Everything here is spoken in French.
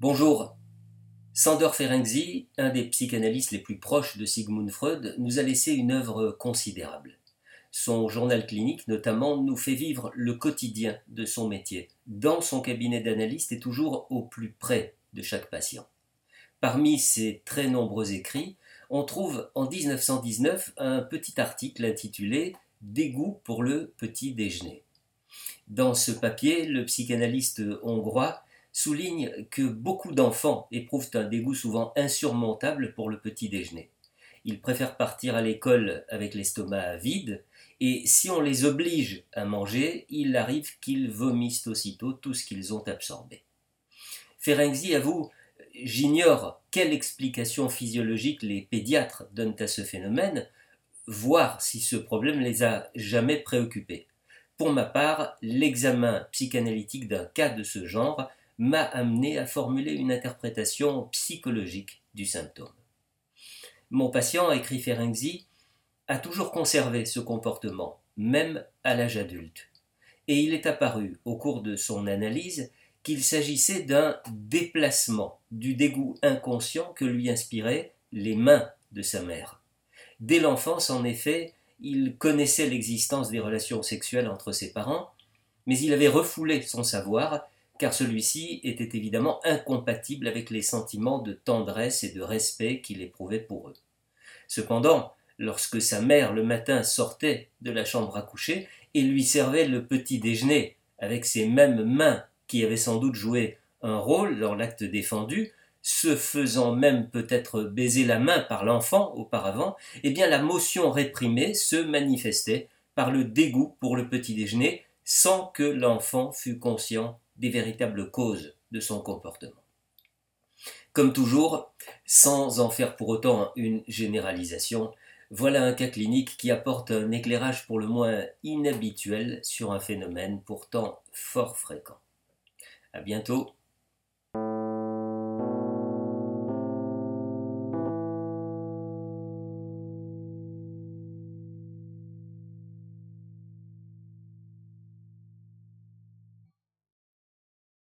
Bonjour. Sandor Ferenczi, un des psychanalystes les plus proches de Sigmund Freud, nous a laissé une œuvre considérable. Son journal clinique, notamment, nous fait vivre le quotidien de son métier, dans son cabinet d'analyste et toujours au plus près de chaque patient. Parmi ses très nombreux écrits, on trouve en 1919 un petit article intitulé Dégoût pour le petit déjeuner. Dans ce papier, le psychanalyste hongrois souligne que beaucoup d'enfants éprouvent un dégoût souvent insurmontable pour le petit déjeuner. Ils préfèrent partir à l'école avec l'estomac vide, et si on les oblige à manger, il arrive qu'ils vomissent aussitôt tout ce qu'ils ont absorbé. Ferenczi avoue J'ignore quelle explication physiologique les pédiatres donnent à ce phénomène, voir si ce problème les a jamais préoccupés. Pour ma part, l'examen psychanalytique d'un cas de ce genre m'a amené à formuler une interprétation psychologique du symptôme. Mon patient, écrit Ferenczi, a toujours conservé ce comportement, même à l'âge adulte. Et il est apparu, au cours de son analyse, qu'il s'agissait d'un déplacement du dégoût inconscient que lui inspiraient les mains de sa mère. Dès l'enfance, en effet, il connaissait l'existence des relations sexuelles entre ses parents, mais il avait refoulé son savoir car celui-ci était évidemment incompatible avec les sentiments de tendresse et de respect qu'il éprouvait pour eux. Cependant, lorsque sa mère le matin sortait de la chambre à coucher et lui servait le petit déjeuner avec ses mêmes mains qui avaient sans doute joué un rôle dans l'acte défendu, se faisant même peut-être baiser la main par l'enfant auparavant, eh bien la motion réprimée se manifestait par le dégoût pour le petit déjeuner sans que l'enfant fût conscient des véritables causes de son comportement. Comme toujours, sans en faire pour autant une généralisation, voilà un cas clinique qui apporte un éclairage pour le moins inhabituel sur un phénomène pourtant fort fréquent. À bientôt